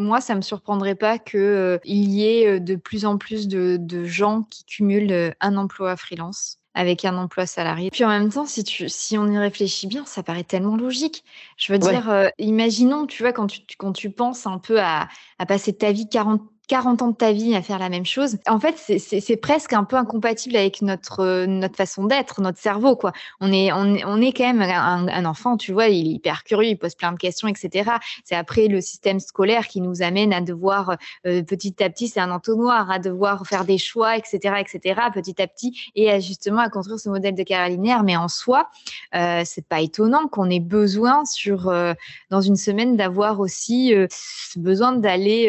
moi, ça me surprendrait pas qu'il y ait de plus en plus de, de gens qui cumulent un emploi freelance avec un emploi salarié. Puis en même temps, si, tu, si on y réfléchit bien, ça paraît tellement logique. Je veux dire, imaginons, tu vois, quand tu, quand tu penses un peu à, à passer ta vie 40 40 ans de ta vie à faire la même chose. En fait, c'est presque un peu incompatible avec notre, notre façon d'être, notre cerveau. Quoi. On, est, on, on est quand même un, enfant, tu vois, il est hyper curieux, il pose plein de questions, etc. C'est après le système scolaire qui nous amène à devoir, euh, petit à petit, c'est un entonnoir, à devoir faire des choix, etc., etc., petit à petit, et justement à construire ce modèle de carrière linéaire. Mais en soi, euh, c'est pas étonnant qu'on ait besoin, sur, euh, dans une semaine, d'avoir aussi euh, besoin d'aller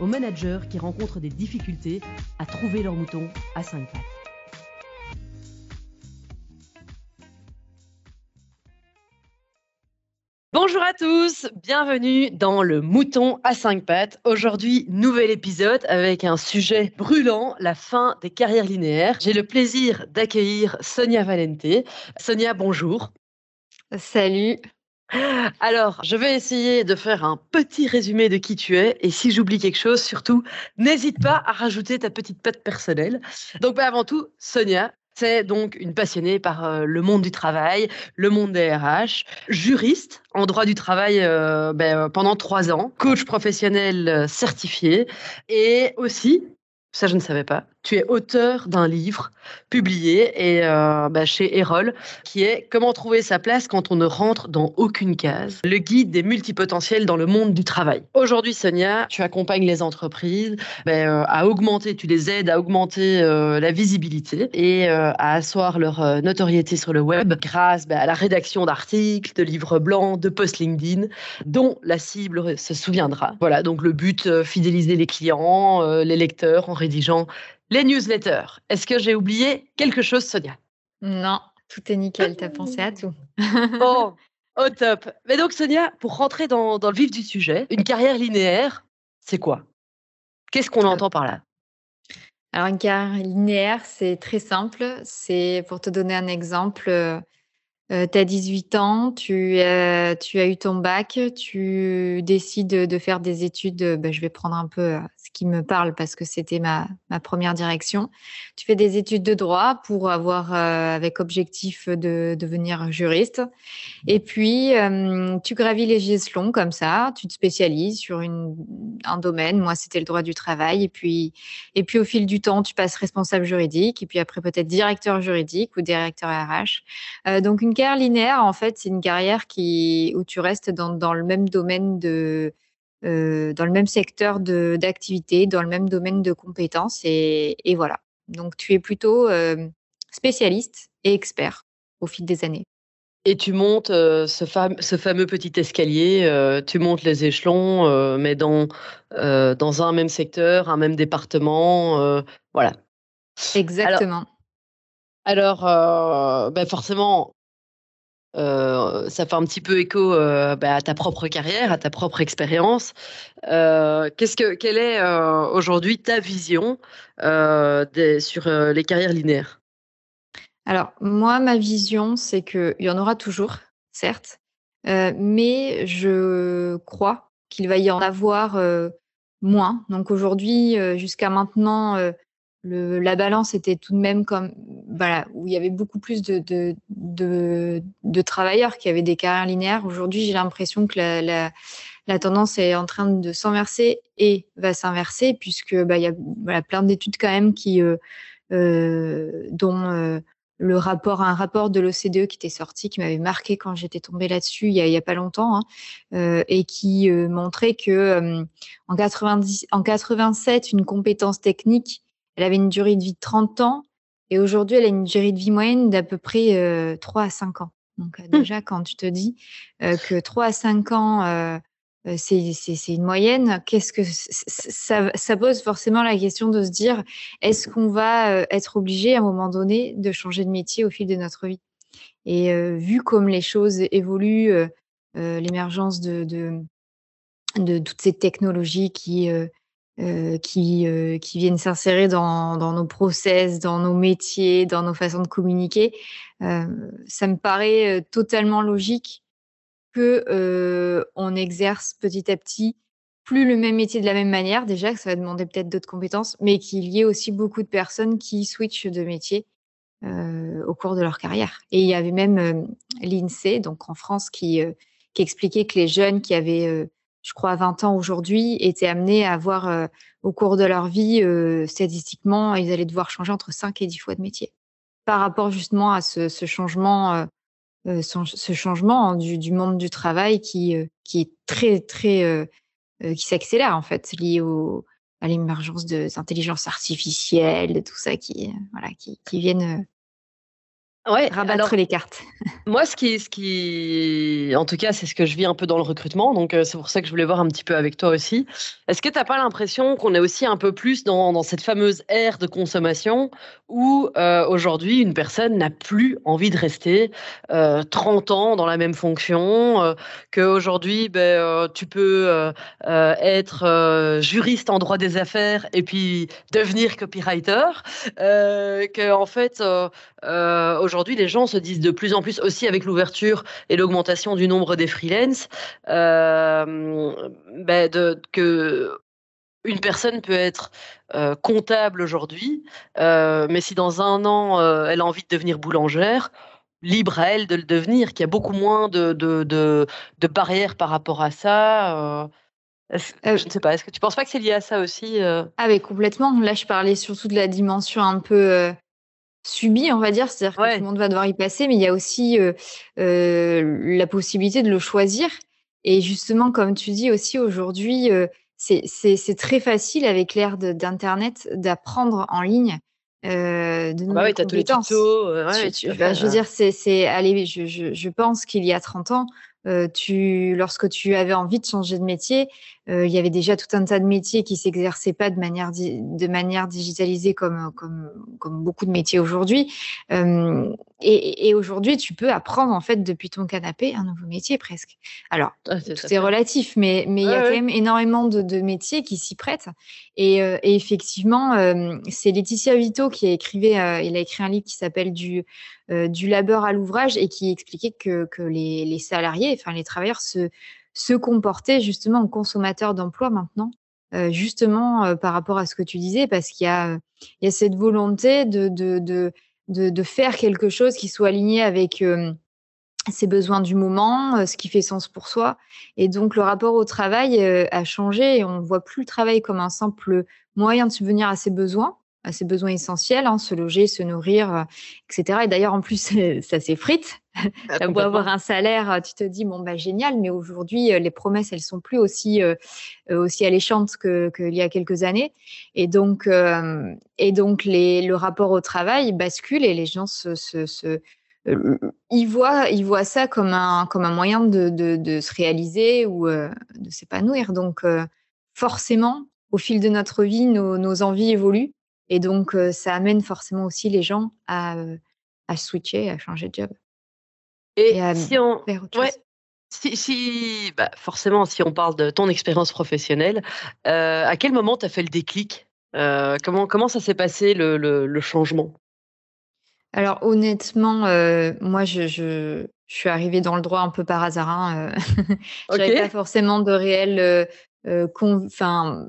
aux managers qui rencontrent des difficultés à trouver leur mouton à 5 pattes. Bonjour à tous, bienvenue dans le Mouton à 5 pattes. Aujourd'hui, nouvel épisode avec un sujet brûlant, la fin des carrières linéaires. J'ai le plaisir d'accueillir Sonia Valente. Sonia, bonjour. Salut. Alors, je vais essayer de faire un petit résumé de qui tu es. Et si j'oublie quelque chose, surtout, n'hésite pas à rajouter ta petite patte personnelle. Donc, bah, avant tout, Sonia, c'est donc une passionnée par euh, le monde du travail, le monde des RH, juriste en droit du travail euh, ben, euh, pendant trois ans, coach professionnel certifié et aussi, ça je ne savais pas, tu es auteur d'un livre publié et, euh, bah, chez Erol qui est Comment trouver sa place quand on ne rentre dans aucune case, le guide des multipotentiels dans le monde du travail. Aujourd'hui, Sonia, tu accompagnes les entreprises bah, euh, à augmenter, tu les aides à augmenter euh, la visibilité et à asseoir leur notoriété sur le web grâce bah, à la rédaction d'articles, de livres blancs, de posts LinkedIn dont la cible se souviendra. Voilà, donc le but, fidéliser les clients, les lecteurs en rédigeant les newsletters. Est-ce que j'ai oublié quelque chose, Sonia? Non, tout est nickel. Tu as pensé à tout. bon, au top. Mais donc, Sonia, pour rentrer dans, le vif du sujet, une carrière linéaire, c'est quoi? Qu'est-ce qu'on entend par là? Alors, une carrière linéaire, c'est très simple. C'est pour te donner un exemple. Euh, tu as 18 ans, tu, tu as eu ton bac, tu décides de faire des études. Ben, je vais prendre un peu qui me parle parce que c'était ma, ma, première direction. Tu fais des études de droit pour avoir euh, avec objectif de devenir juriste. Et puis, euh, tu gravis les échelons comme ça, tu te spécialises sur une, un domaine. Moi, c'était le droit du travail. Et puis, et puis, au fil du temps, tu passes responsable juridique et puis après peut-être directeur juridique ou directeur RH. Euh, donc, une carrière linéaire, en fait, c'est une carrière qui, où tu restes dans, dans le même domaine de euh, dans le même secteur d'activité, dans le même domaine de compétences. Et, et voilà. Donc, tu es plutôt euh, spécialiste et expert au fil des années. Et tu montes euh, ce, ce, fameux petit escalier, tu montes les échelons, mais dans, dans un même secteur, un même département. voilà. Exactement. Alors, alors ben forcément, euh, ça fait un petit peu écho euh, bah, à ta propre carrière, à ta propre expérience. Euh, qu'est-ce que, quelle est aujourd'hui ta vision sur les carrières linéaires? Alors, moi, ma vision, c'est qu'il y en aura toujours, certes, mais je crois qu'il va y en avoir moins. Donc aujourd'hui, jusqu'à maintenant, la balance était tout de même comme où il y avait beaucoup plus de, travailleurs qui avaient des carrières linéaires. Aujourd'hui, j'ai l'impression que la, tendance est en train de s'inverser et va s'inverser puisque bah, il y a plein d'études quand même qui euh, euh, dont euh, le rapport un rapport de l'OCDE qui était sorti qui m'avait marqué quand j'étais tombée là-dessus il y a, pas longtemps hein, et qui montrait que en 90 en 87 une compétence technique elle avait une durée de vie de 30 ans et aujourd'hui, elle a une durée de vie moyenne d'à peu près 3 euh, à 5 ans. Donc, euh, mmh. déjà, quand tu te dis euh, que 3 à 5 ans c'est une moyenne. Qu'est-ce que ça, ça, pose forcément la question de se dire est-ce qu'on va être obligé à un moment donné de changer de métier au fil de notre vie? Et vu comme les choses évoluent, l'émergence de, de, de, toutes ces technologies qui qui, qui viennent s'insérer dans, dans, nos process, dans nos métiers, dans nos façons de communiquer, ça me paraît totalement logique que euh, on exerce petit à petit plus le même métier de la même manière, déjà que ça va demander peut-être d'autres compétences, mais qu'il y ait aussi beaucoup de personnes qui switchent de métier euh, au cours de leur carrière. Et il y avait même euh, l'INSEE, donc en France, qui, qui expliquait que les jeunes qui avaient, je crois, 20 ans aujourd'hui, étaient amenés à avoir, au cours de leur vie, statistiquement, ils allaient devoir changer entre 5 et 10 fois de métier. Par rapport justement à ce, changement euh, ce changement hein, du, monde du travail qui, euh, est très, très, euh, qui s'accélère en fait, lié à l'émergence de intelligences artificielles, de tout ça qui, voilà, qui viennent Ouais, rabattre les cartes. Moi, ce qui, ce qui, en tout cas, c'est ce que je vis un peu dans le recrutement. Donc, euh, c'est pour ça que je voulais voir un petit peu avec toi aussi. Est-ce que tu n'as pas l'impression qu'on est aussi un peu plus dans, dans cette fameuse ère de consommation où euh, aujourd'hui, une personne n'a plus envie de rester euh, 30 ans dans la même fonction, euh, qu'aujourd'hui, ben, tu peux être juriste en droit des affaires et puis devenir copywriter, que en fait, aujourd'hui, aujourd'hui, les gens se disent de plus en plus aussi avec l'ouverture et l'augmentation du nombre des freelances, euh, ben de, que une personne peut être euh, comptable aujourd'hui, euh, mais si dans un an elle a envie de devenir boulangère, libre à elle de le devenir, qu'il y a beaucoup moins de, de, de, de, barrières par rapport à ça. je ne sais pas, est-ce que tu ne penses pas que c'est lié à ça aussi Ah oui, complètement. Là, je parlais surtout de la dimension un peu subi, on va dire, c'est-à-dire que tout le monde va devoir y passer, mais il y a aussi euh, euh, la possibilité de le choisir. Et justement, comme tu dis aussi aujourd'hui, euh, c'est très facile avec l'ère d'Internet d'apprendre en ligne de ah bah oui, compétences. ouais, je veux dire, c'est, allez, je, je, je pense qu'il y a 30 ans, euh, tu, lorsque tu avais envie de changer de métier, euh, il y avait déjà tout un tas de métiers qui s'exerçaient pas de manière, de manière digitalisée comme, comme, comme beaucoup de métiers aujourd'hui. Euh, et, et aujourd'hui, tu peux apprendre en fait depuis ton canapé un nouveau métier presque. Alors, ah, c'est relatif, mais mais il y a quand même énormément de, de métiers qui s'y prêtent. Et, euh, et effectivement, euh, c'est Laetitia Vito qui a écrit, il a écrit un livre qui s'appelle du du labeur à l'ouvrage et qui expliquait que, que les, les salariés, enfin les travailleurs se se comporter justement en consommateur d'emploi maintenant, euh, justement euh, par rapport à ce que tu disais, parce qu'il y a, il y a cette volonté de, de, de, de, faire quelque chose qui soit aligné avec euh, ses besoins du moment, ce qui fait sens pour soi. Et donc le rapport au travail a changé et on ne voit plus le travail comme un simple moyen de subvenir à ses besoins, à ses besoins essentiels, hein, se loger, se nourrir, euh, etc. Et d'ailleurs, en plus, ça s'effrite. Ah, tu beau avoir un salaire, tu te dis, bon, bah, génial, mais aujourd'hui, euh, les promesses, elles sont plus aussi, euh, aussi alléchantes qu'il que y a quelques années. Et donc, et donc les, le rapport au travail bascule et les gens se, se, se ils voient, ils voient ça comme un, comme un moyen de, de, de se réaliser ou de s'épanouir. Donc, forcément, au fil de notre vie, nos, nos envies évoluent. Et donc, ça amène forcément aussi les gens à, à switcher, à changer de job. Et, si on. Si, si bah forcément, si on parle de ton expérience professionnelle, à quel moment tu as fait le déclic comment, comment ça s'est passé le, le, changement? Alors honnêtement, moi je, je, je, suis arrivée dans le droit un peu par hasard. Hein, je n'avais pas forcément de réel enfin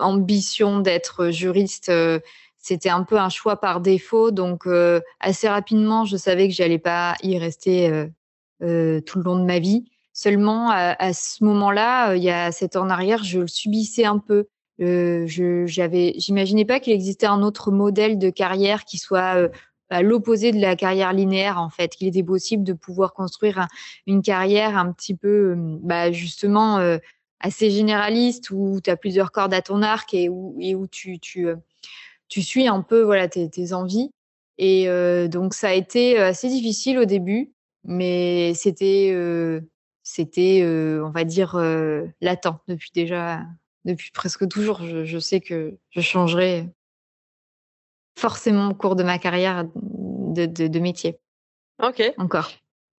ambition d'être juriste, euh, c'était un peu un choix par défaut. Donc, euh, assez rapidement, je savais que j'allais pas y rester euh, tout le long de ma vie. Seulement, à, ce moment-là, il y a sept ans en arrière, je le subissais un peu. je j'avais, j'imaginais pas qu'il existait un autre modèle de carrière qui soit à l'opposé de la carrière linéaire en fait, qu'il était possible de pouvoir construire une carrière un petit peu, bah, justement assez généraliste où tu as plusieurs cordes à ton arc et où, et où tu, tu, euh, tu suis un peu voilà, tes, tes envies. Et euh, donc, ça a été assez difficile au début, mais c'était euh, c'était, on va dire, latent depuis déjà depuis presque toujours. Je je sais que je changerai forcément au cours de ma carrière de de de métier. OK. Encore.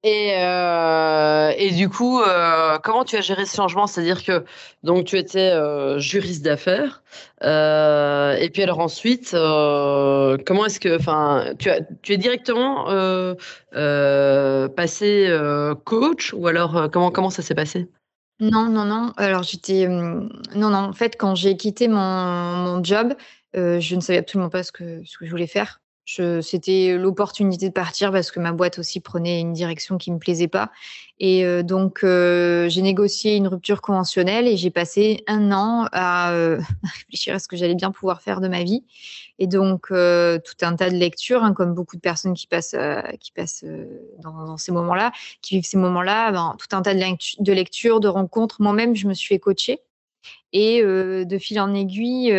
Et, euh, et du coup, euh, comment tu as géré ce changement? C'est-à-dire que donc tu étais euh, juriste d'affaires, et puis alors ensuite, comment est-ce que, enfin, tu tu es directement passé coach ou alors comment comment ça s'est passé? Non, non, non. Alors j'étais, non, non. En fait, quand j'ai quitté mon, mon job, je ne savais absolument pas ce que ce que je voulais faire c'était l'opportunité de partir parce que ma boîte aussi prenait une direction qui me plaisait pas. Et euh, donc, euh, j'ai négocié une rupture conventionnelle et j'ai passé un an à, euh, réfléchir à ce que j'allais bien pouvoir faire de ma vie. Et donc, tout un tas de lectures, hein, comme beaucoup de personnes qui passent, qui passent dans, ces moments-là, qui vivent ces moments-là, ben, tout un tas de, lectures, de rencontres. Moi-même, je me suis fait coacher. Et de fil en aiguille,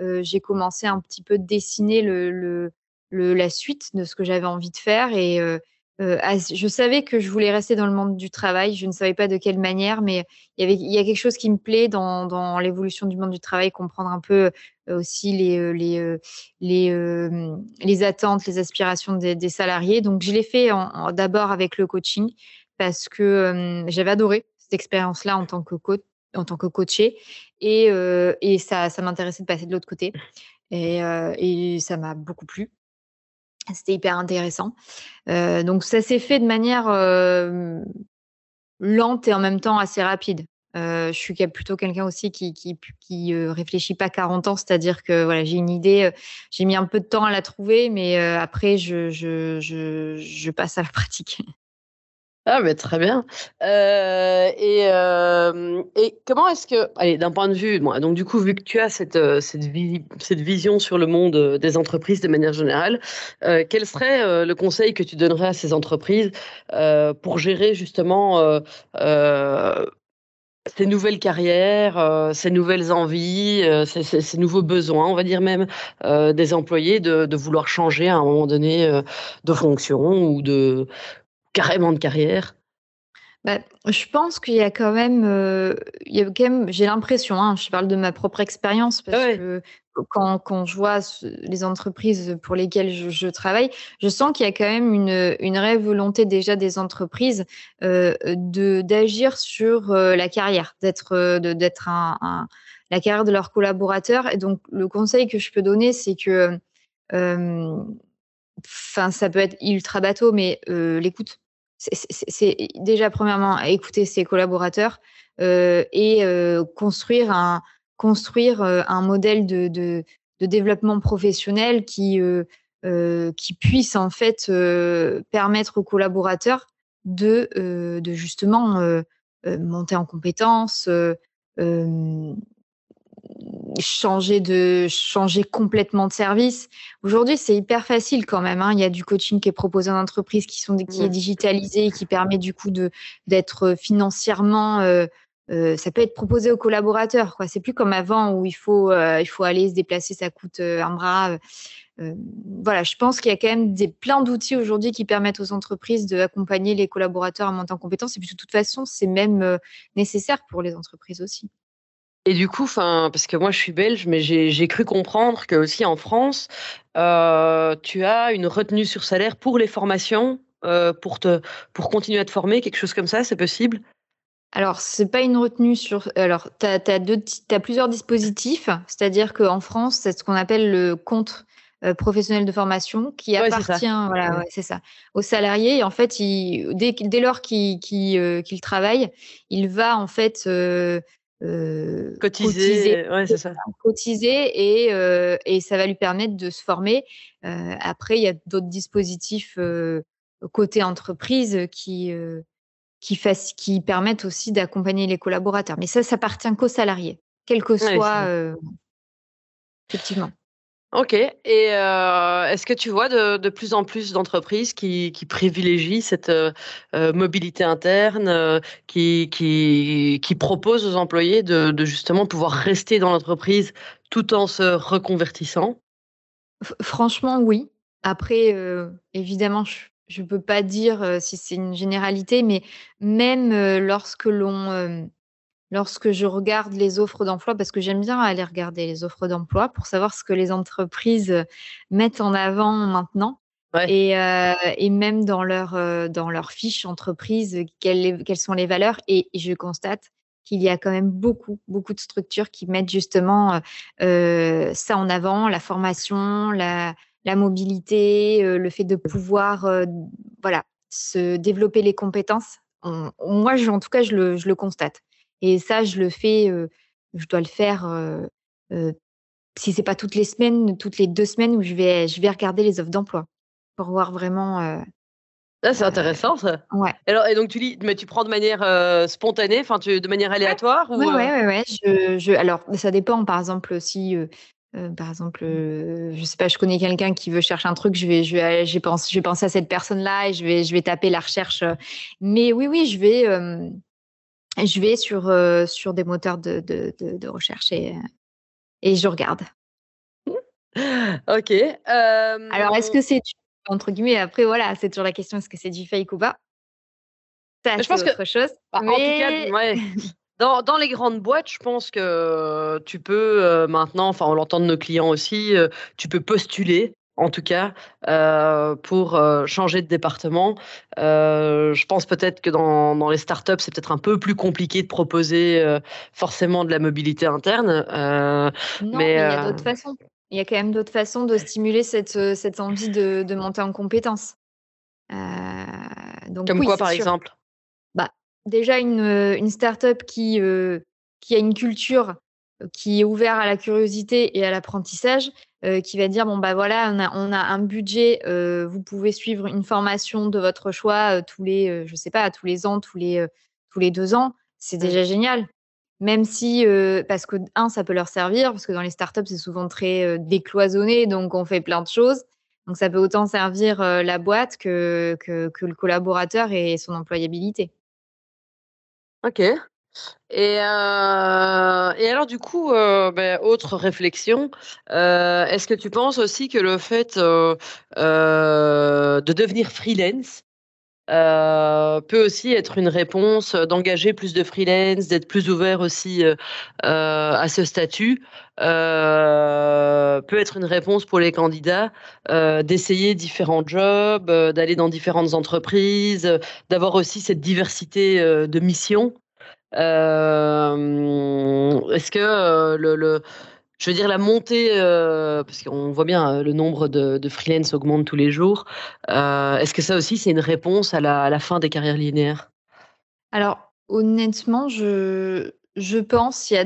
j'ai commencé un petit peu de dessiner le, la suite de ce que j'avais envie de faire. Et euh, euh, je savais que je voulais rester dans le monde du travail. Je ne savais pas de quelle manière, mais il y, avait, il y a quelque chose qui me plaît dans, dans l'évolution du monde du travail, comprendre un peu euh, aussi les, les, les, les attentes, les aspirations des, salariés. Donc, je l'ai fait d'abord avec le coaching parce que j'avais adoré cette expérience-là en tant que coach en tant que coaché et, et ça, ça m'intéressait de passer de l'autre côté et, et ça m'a beaucoup plu c'était hyper intéressant. Euh, donc ça s'est fait de manière euh, lente et en même temps assez rapide. Euh, je suis plutôt quelqu'un aussi qui qui, réfléchit pas 40 ans, c'est-à-dire que voilà, j'ai une idée, j'ai mis un peu de temps à la trouver, mais après je, je passe à la pratique. Ah, mais très bien. Euh, et, euh, et comment est-ce que, allez, d'un point de vue, moi, donc du coup, vu que tu as cette, euh, cette, cette vision sur le monde des entreprises de manière générale, quel serait le conseil que tu donnerais à ces entreprises pour gérer justement ces nouvelles carrières, ces nouvelles envies, ces, nouveaux besoins, on va dire même, des employés de, vouloir changer à un moment donné de fonction ou de carrément de carrière? Bah, je pense qu'il y a quand même, euh, il y a quand même j'ai l'impression, hein, je parle de ma propre expérience parce que quand, quand, je vois les entreprises pour lesquelles je, travaille, je sens qu'il y a quand même une, une réelle volonté déjà des entreprises euh, de d'agir sur euh, la carrière, d'être d'être un, un, la carrière de leurs collaborateurs. Et donc le conseil que je peux donner, c'est que, enfin, ça peut être ultra bateau, mais l'écoute c'est déjà premièrement écouter ses collaborateurs euh, et euh, construire un euh, modèle de, développement professionnel qui puisse en fait permettre aux collaborateurs de de justement monter en compétences changer de changer complètement de service. Aujourd'hui, c'est hyper facile quand même. Hein. Il y a du coaching qui est proposé en entreprise, qui sont qui est digitalisé, qui permet du coup de d'être financièrement. Euh, euh, ça peut être proposé aux collaborateurs. Quoi. C'est plus comme avant où il faut euh, il faut aller se déplacer, ça coûte un bras. voilà, je pense qu'il y a quand même des, plein d'outils aujourd'hui qui permettent aux entreprises d'accompagner les collaborateurs à monter en compétences. Et puis de toute façon, c'est même nécessaire pour les entreprises aussi. Et du coup, enfin, parce que moi je suis belge, mais j'ai cru comprendre que aussi en France, euh, tu as une retenue sur salaire pour les formations, euh, pour te, pour continuer à te former, quelque chose comme ça, c'est possible? Alors, c'est pas une retenue sur. Alors, tu as, as, plusieurs dispositifs, c'est-à-dire qu'en France, c'est ce qu'on appelle le compte euh, professionnel de formation qui appartient, voilà, c'est ça, aux salariés. Et en fait, il, dès, dès, lors qu'il qu'il travaille, il va en fait euh, cotiser, cotiser, ça. cotiser et, euh, et, ça va lui permettre de se former. Euh, après, il y a d'autres dispositifs côté entreprise qui, qui, fassent, qui permettent aussi d'accompagner les collaborateurs. Mais ça, ça appartient qu'aux salariés, quel que soit. effectivement. Ok. Et euh, est-ce que tu vois de, plus en plus d'entreprises qui, privilégient cette euh, euh mobilité interne, qui, proposent aux employés de, justement pouvoir rester dans l'entreprise tout en se reconvertissant? Franchement, oui. Après, évidemment, je je peux pas dire, si c'est une généralité, mais même, lorsque l'on, lorsque je regarde les offres d'emploi, parce que j'aime bien aller regarder les offres d'emploi pour savoir ce que les entreprises, mettent en avant maintenant et et même dans leur, dans leur fiche entreprise, quelles quelles sont les valeurs et je constate qu'il y a quand même beaucoup, beaucoup de structures qui mettent justement, ça en avant, la formation, la la mobilité, le fait de pouvoir, voilà, se développer les compétences. moi, je en tout cas, je le je le constate. Et ça, je le fais, je dois le faire, euh, euh, si c'est pas toutes les semaines, toutes les deux semaines où je vais, je vais regarder les offres d'emploi pour voir vraiment. Euh, ah, c'est intéressant ça. Ouais. Alors, et donc tu lis, mais tu prends de manière spontanée, enfin de manière aléatoire ouais. ou ouais, ouais, ouais, Je, je, alors ça dépend. Par exemple, si par exemple, je sais pas, je connais quelqu'un qui veut chercher un truc, je vais, je vais, j'ai pensé, je vais penser à cette personne-là et je vais, je vais taper la recherche. Mais oui, oui, je vais, je vais sur, euh, sur des moteurs de, de, de, recherche et, et je regarde. Ok. Alors, est-ce que c'est entre guillemets, après, voilà, c'est toujours la question est-ce que c'est du fake ou pas? Ça, je pense autre chose. Bah, en tout cas, ouais. Dans, dans, les grandes boîtes, je pense que tu peux maintenant, enfin on l'entend de nos clients aussi, tu peux postuler en tout cas, euh, pour euh, changer de département. Euh, je pense peut-être que dans, dans les startups, c'est peut-être un peu plus compliqué de proposer forcément de la mobilité interne. non, mais, il y a d'autres façons. Il y a quand même d'autres façons de stimuler cette, cette envie de, de monter en compétences. donc, Comme quoi, par exemple? Bah, Déjà, une, une startup qui, qui a une culture qui est ouverte à la curiosité et à l'apprentissage, euh, qui va dire bon bah voilà on a, on a un budget, euh, vous pouvez suivre une formation de votre choix euh, tous les je sais pas tous les ans, tous les tous les deux ans, c'est déjà génial. Même si parce que un ça peut leur servir parce que dans les startups c'est souvent très décloisonné donc on fait plein de choses. Donc ça peut autant servir la boîte que, que, que le collaborateur et son employabilité. Ok. Et, euh, et alors du coup, euh, ben, autre réflexion, euh, est-ce que tu penses aussi que le fait de devenir freelance peut aussi être une réponse d'engager plus de freelance, d'être plus ouvert aussi à ce statut, peut être une réponse pour les candidats d'essayer différents jobs, d'aller dans différentes entreprises, d'avoir aussi cette diversité de missions? Est-ce que euh, le, je veux dire, la montée, euh, parce qu'on voit bien le nombre de, freelance augmente tous les jours. Est-ce que ça aussi, c'est une réponse à la, fin des carrières linéaires? Alors, honnêtement, je, je pense, il y a,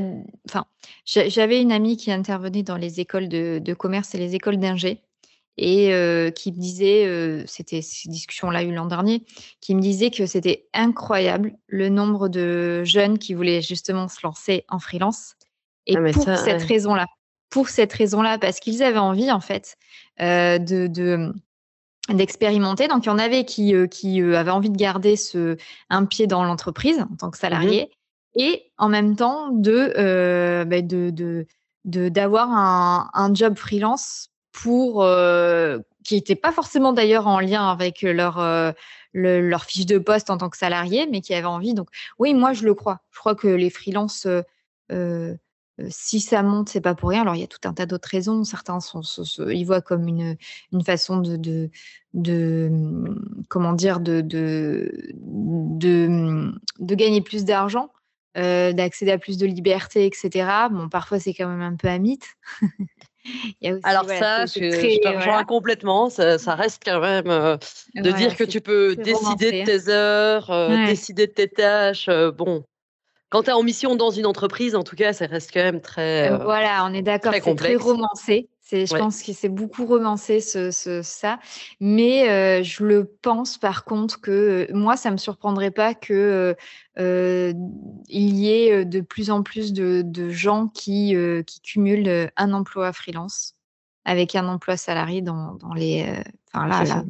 enfin, j'avais une amie qui intervenait dans les écoles de, de commerce et les écoles d'ingé et qui me disait, c'était ces discussions-là eu l'an dernier, qui me disait que c'était incroyable le nombre de jeunes qui voulaient justement se lancer en freelance. Et ah, pour cette raison-là, pour cette raison-là, parce qu'ils avaient envie en fait de, de d'expérimenter. Donc, il y en avait qui, qui avaient envie de garder ce, un pied dans l'entreprise en tant que mmh salarié et en même temps de, bah, de, de, d'avoir un, un, job freelance euh, qui n'étaient pas forcément d'ailleurs en lien avec leur euh, leur fiche de poste en tant que salarié, mais qui avaient envie. Donc oui, moi je le crois. Je crois que les freelances, euh, si ça monte, c'est pas pour rien. Alors il y a tout un tas d'autres raisons. Certains sont, ils voient comme une, une façon de, de, comment dire de, de, de gagner plus d'argent. d'accéder à plus de liberté, etc. Bon, parfois c'est quand même un peu un mythe. Alors ça, je, te rejoins complètement. Ça, reste quand même euh, de dire que tu peux décider de tes heures, euh, décider de tes tâches. Euh, bon, quand tu es en mission dans une entreprise, en tout cas, ça reste quand même très. voilà, on est d'accord, c'est très romancé. Je pense que c'est beaucoup romancé ce, ça, mais je le pense par contre que moi, ça me surprendrait pas que il y ait de plus en plus de, gens qui, qui cumulent un emploi freelance avec un emploi salarié dans, les. Enfin là,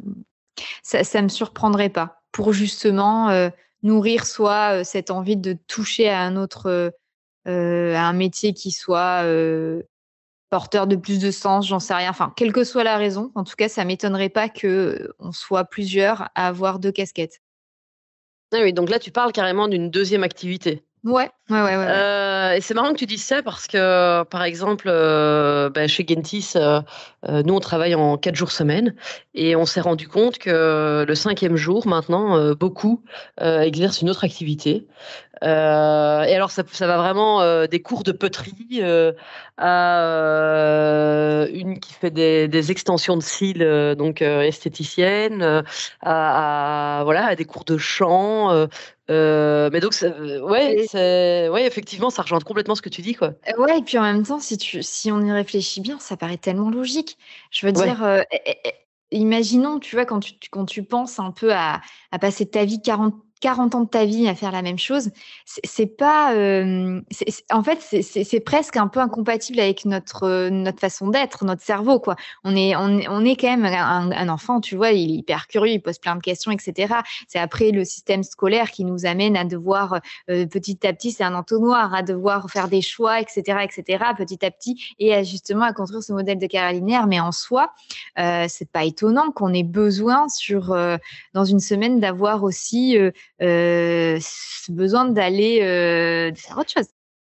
ça. ça, me surprendrait pas pour justement nourrir soit cette envie de toucher à un autre, à un métier qui soit porteur de plus de sens, j'en sais rien. Enfin, quelle que soit la raison, en tout cas, ça m'étonnerait pas que on soit plusieurs à avoir deux casquettes. Ah oui, donc là, tu parles carrément d'une deuxième activité. Ouais, ouais, ouais. Euh, et c'est marrant que tu dises ça parce que, par exemple, euh, bah, chez Gentis, euh, nous, on travaille en quatre jours semaine et on s'est rendu compte que le cinquième jour, maintenant, beaucoup exercent une autre activité. et alors, ça, ça va vraiment des cours de poterie à une qui fait des, extensions de cils, donc esthéticienne, à, voilà, à des cours de chant. Euh, mais donc, ouais, ouais, effectivement, ça rejoint complètement ce que tu dis, quoi. Euh, ouais, et puis en même temps, si, tu, si on y réfléchit bien, ça paraît tellement logique. Je veux dire, euh, imaginons, tu vois, quand tu, quand tu penses un peu à, à passer ta vie 40 40 ans de ta vie à faire la même chose, c'est pas. Euh, en fait, c'est presque un peu incompatible avec notre notre façon d'être, notre cerveau, quoi. On est on, est quand même un, enfant, tu vois, il est hyper curieux, il pose plein de questions, etc. C'est après le système scolaire qui nous amène à devoir euh, petit à petit, c'est un entonnoir, à devoir faire des choix, etc., etc. Petit à petit, et justement à construire ce modèle de carrière linéaire. Mais en soi, euh, c'est pas étonnant qu'on ait besoin sur euh, dans une semaine d'avoir aussi euh, besoin d'aller euh, faire autre chose.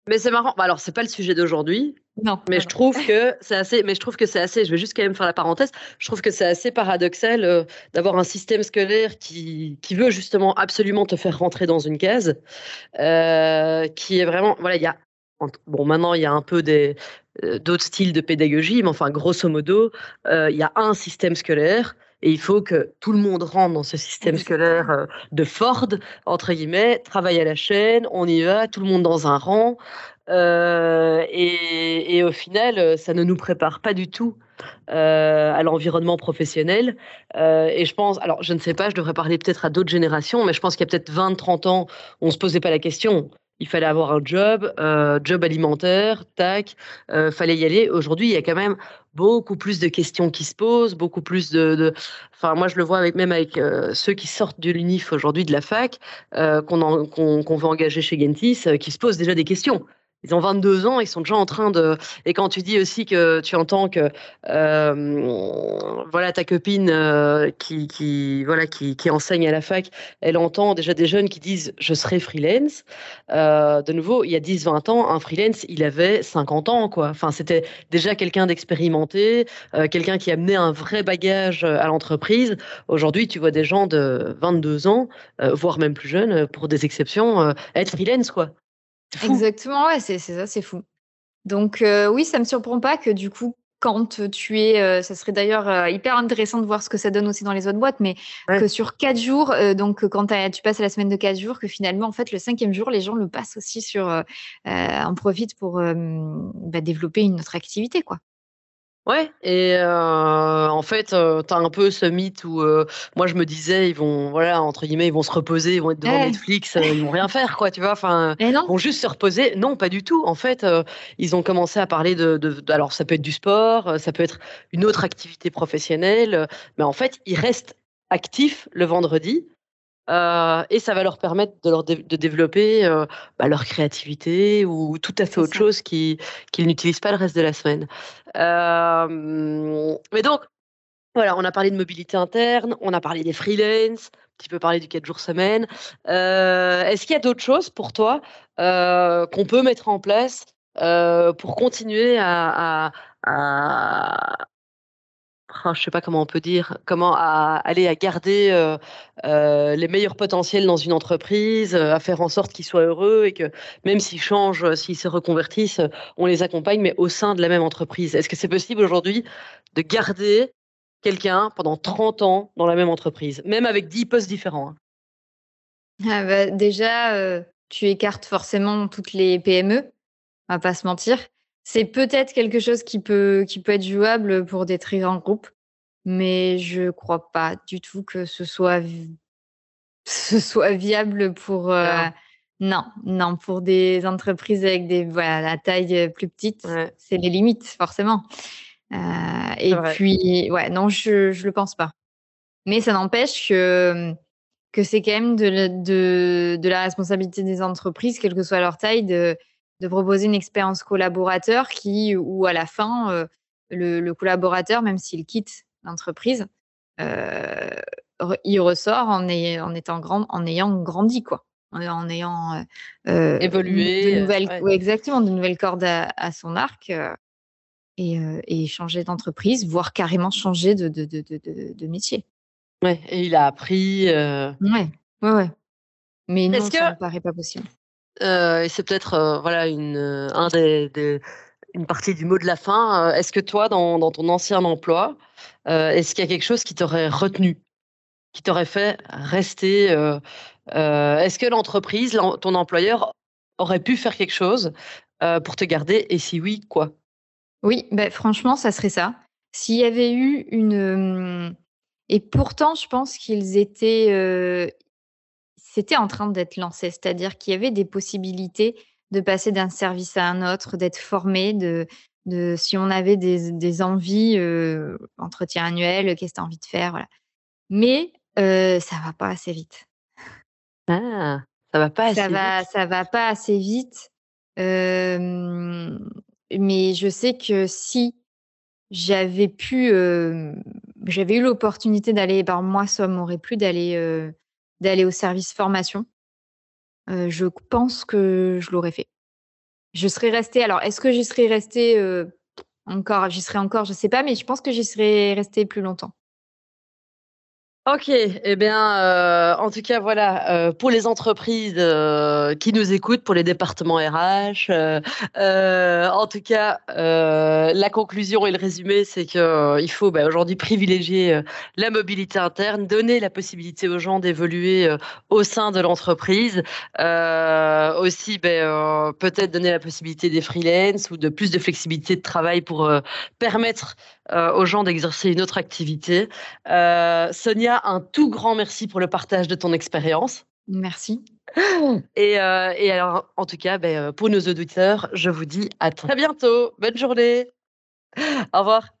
Mais c'est marrant. Bah, alors, c'est pas le sujet d'aujourd'hui. Non. Mais je trouve que c'est assez. Mais je trouve que c'est assez. Je vais juste quand même faire la parenthèse. Je trouve que c'est assez paradoxal euh, d'avoir un système scolaire qui, qui veut justement absolument te faire rentrer dans une case, qui est vraiment. Voilà, il y a. Bon, maintenant, il y a un peu des d'autres styles de pédagogie, mais enfin, grosso modo, il y a un système scolaire et il faut que tout le monde rentre dans ce système scolaire euh, de Ford, entre guillemets, travaille à la chaîne, on y va, tout le monde dans un rang. Euh, et, et, au final, euh, ça ne nous prépare pas du tout euh, à l'environnement professionnel. Euh, et je pense, alors je ne sais pas, je devrais parler peut-être à d'autres générations, mais je pense qu'il y a peut-être 20, 30 ans, on ne se posait pas la question il fallait avoir un job, euh, job alimentaire, tac, euh, fallait y aller. Aujourd'hui, il y a quand même beaucoup plus de questions qui se posent, beaucoup plus de. Enfin, moi, je le vois avec, même avec euh, ceux qui sortent de l'UNIF aujourd'hui de la fac, qu'on qu'on veut engager chez Gentis, qui se posent déjà des questions. Ils ont 22 ans, ils sont déjà en train de. Et quand tu dis aussi que tu entends que euh, voilà ta copine euh, qui, voilà qui, enseigne à la fac, elle entend déjà des jeunes qui disent je serai freelance. Euh, de nouveau, il y a 10-20 ans, un freelance, il avait 50 ans quoi. Enfin, c'était déjà quelqu'un d'expérimenté, quelqu'un qui amenait un vrai bagage à l'entreprise. Aujourd'hui, tu vois des gens de 22 ans, voire même plus jeunes, pour des exceptions, être freelance quoi. Exactement, ouais, c'est ça, c'est fou. Donc euh, oui, ça me surprend pas que du coup, quand tu es, euh, ça serait d'ailleurs euh, hyper intéressant de voir ce que ça donne aussi dans les autres boîtes, mais que sur quatre jours, donc quand tu passes à la semaine de quatre jours, que finalement, en fait, le cinquième jour, les gens le passent aussi sur, en profitent pour bah, développer une autre activité, quoi. Ouais, et euh, en fait, euh, tu as un peu ce mythe où euh, moi je me disais, ils vont, voilà, entre guillemets, ils vont se reposer, ils vont être devant Netflix, ils vont rien faire, quoi, tu vois, enfin, ils vont juste se reposer. Non, pas du tout. En fait, ils ont commencé à parler de, de, alors ça peut être du sport, ça peut être une autre activité professionnelle, mais en fait, ils restent actifs le vendredi euh, et ça va leur permettre de, leur de développer euh, bah, leur créativité ou tout à fait autre chose qu'ils n'utilisent pas le reste de la semaine. Euh, mais donc, voilà, on a parlé de mobilité interne, on a parlé des freelance, un petit peu parlé du 4 jours semaine. Est-ce qu'il y a d'autres choses pour toi qu'on peut mettre en place pour continuer à, je je sais pas comment on peut dire, comment aller à garder euh, euh, les meilleurs potentiels dans une entreprise, euh, à faire en sorte qu'ils soient heureux et que même s'ils changent, s'ils se reconvertissent, on les accompagne, mais au sein de la même entreprise. Est-ce que c'est possible aujourd'hui de garder quelqu'un pendant 30 ans dans la même entreprise, même avec 10 postes différents hein? ah bah, Déjà, tu écartes forcément toutes les PME, on va pas se mentir. C'est peut-être quelque chose qui peut, qui peut être jouable pour des très grands groupes, mais je crois pas du tout que ce soit, ce soit viable pour. Euh, non. non, pour des entreprises avec des voilà la taille plus petite, c'est les limites forcément. Euh, et puis ouais, non, je je le pense pas. Mais ça n'empêche que que c'est quand même de, de, de la responsabilité des entreprises, quelle que soit leur taille, de de proposer une expérience collaborateur qui, où à la fin, le, collaborateur, même s'il quitte l'entreprise, il ressort en, en étant grand, en ayant grandi, quoi en ayant évolué. De nouvelles, exactement, de nouvelles cordes à, son arc et, et, changer d'entreprise, voire carrément changer de, de, de, de, métier. Ouais, et il a appris. Ouais, ouais, ouais. Mais non, ça ne paraît pas possible. Et c'est peut-être voilà une, un des, une partie du mot de la fin. Est-ce que toi, dans, ton ancien emploi, est-ce qu'il y a quelque chose qui t'aurait retenu, qui t'aurait fait rester euh, est-ce que l'entreprise, ton employeur, aurait pu faire quelque chose euh, pour te garder Et si oui, quoi? Oui, ben, franchement, ça serait ça. S'il y avait eu une. Et pourtant, je pense qu'ils étaient. Euh, c'était en train d'être lancé, c'est-à-dire qu'il y avait des possibilités de passer d'un service à un autre, d'être formé, de, de, si on avait des, des envies, entretien annuel, qu'est-ce que tu as envie de faire, voilà. Mais ça va pas assez vite. Ah, ça va pas assez ça va, vite. Ça va pas assez vite. mais je sais que si j'avais pu, j'avais eu l'opportunité d'aller, par moi, ça m'aurait plu d'aller d'aller au service formation. je pense que je l'aurais fait. Je serais restée. Alors, est-ce que j'y serais restée encore J'y serais encore, je sais pas, mais je pense que j'y serais restée plus longtemps. Ok, eh bien, euh, en tout cas, voilà, euh, pour les entreprises euh, qui nous écoutent, pour les départements RH, en tout cas, la conclusion et le résumé, c'est qu'il faut bah, aujourd'hui privilégier la mobilité interne, donner la possibilité aux gens d'évoluer au sein de l'entreprise, aussi bah, peut-être donner la possibilité des freelance ou de plus de flexibilité de travail pour permettre aux gens d'exercer une autre activité. Sonia, un tout grand merci pour le partage de ton expérience. Merci. Et, euh, et, alors, en tout cas, ben, euh, pour nos auditeurs, je vous dis à très bientôt. Bonne journée. Au revoir.